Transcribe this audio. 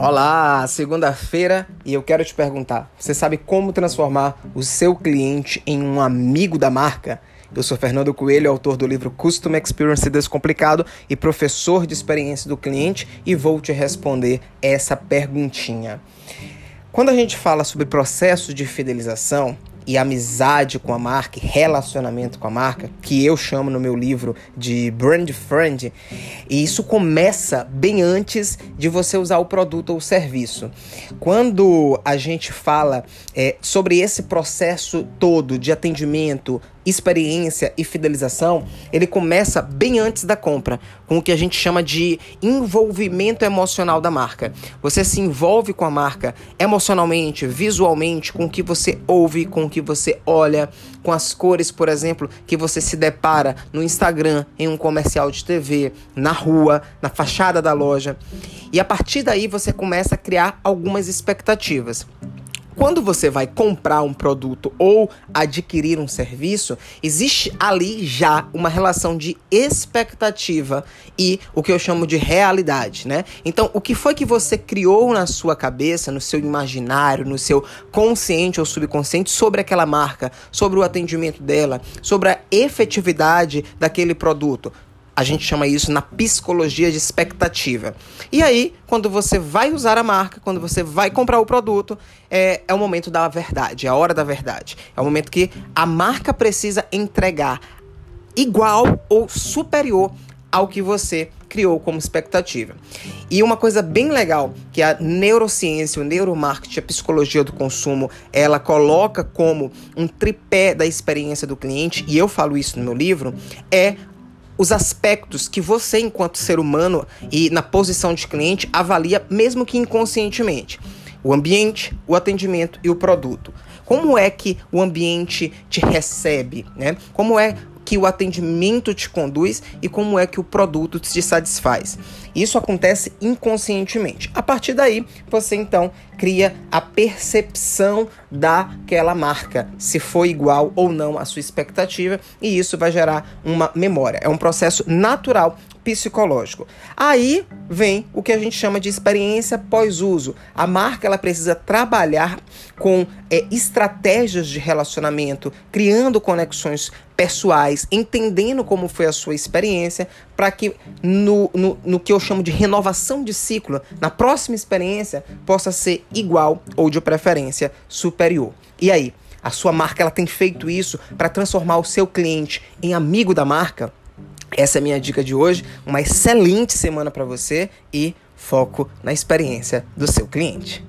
Olá, segunda-feira e eu quero te perguntar: você sabe como transformar o seu cliente em um amigo da marca? Eu sou Fernando Coelho, autor do livro Custom Experience Descomplicado e professor de experiência do cliente, e vou te responder essa perguntinha. Quando a gente fala sobre processo de fidelização, e amizade com a marca, relacionamento com a marca, que eu chamo no meu livro de brand friend, e isso começa bem antes de você usar o produto ou o serviço. Quando a gente fala é, sobre esse processo todo de atendimento, experiência e fidelização, ele começa bem antes da compra, com o que a gente chama de envolvimento emocional da marca. Você se envolve com a marca emocionalmente, visualmente, com o que você ouve, com o que você olha, com as cores, por exemplo, que você se depara no Instagram, em um comercial de TV, na rua, na fachada da loja. E a partir daí você começa a criar algumas expectativas. Quando você vai comprar um produto ou adquirir um serviço, existe ali já uma relação de expectativa e o que eu chamo de realidade, né? Então, o que foi que você criou na sua cabeça, no seu imaginário, no seu consciente ou subconsciente sobre aquela marca, sobre o atendimento dela, sobre a efetividade daquele produto? A gente chama isso na psicologia de expectativa. E aí, quando você vai usar a marca, quando você vai comprar o produto, é, é o momento da verdade, é a hora da verdade. É o momento que a marca precisa entregar igual ou superior ao que você criou como expectativa. E uma coisa bem legal que a neurociência, o neuromarketing, a psicologia do consumo, ela coloca como um tripé da experiência do cliente, e eu falo isso no meu livro, é os aspectos que você, enquanto ser humano e na posição de cliente, avalia mesmo que inconscientemente. O ambiente, o atendimento e o produto. Como é que o ambiente te recebe, né? Como é que o atendimento te conduz e como é que o produto te satisfaz. Isso acontece inconscientemente. A partir daí, você então cria a percepção daquela marca, se foi igual ou não à sua expectativa, e isso vai gerar uma memória. É um processo natural psicológico. Aí vem o que a gente chama de experiência pós-uso. A marca ela precisa trabalhar com é, estratégias de relacionamento, criando conexões pessoais, entendendo como foi a sua experiência, para que no, no, no que eu chamo de renovação de ciclo, na próxima experiência, possa ser igual ou de preferência superior. E aí? A sua marca ela tem feito isso para transformar o seu cliente em amigo da marca? Essa é a minha dica de hoje. Uma excelente semana para você e foco na experiência do seu cliente.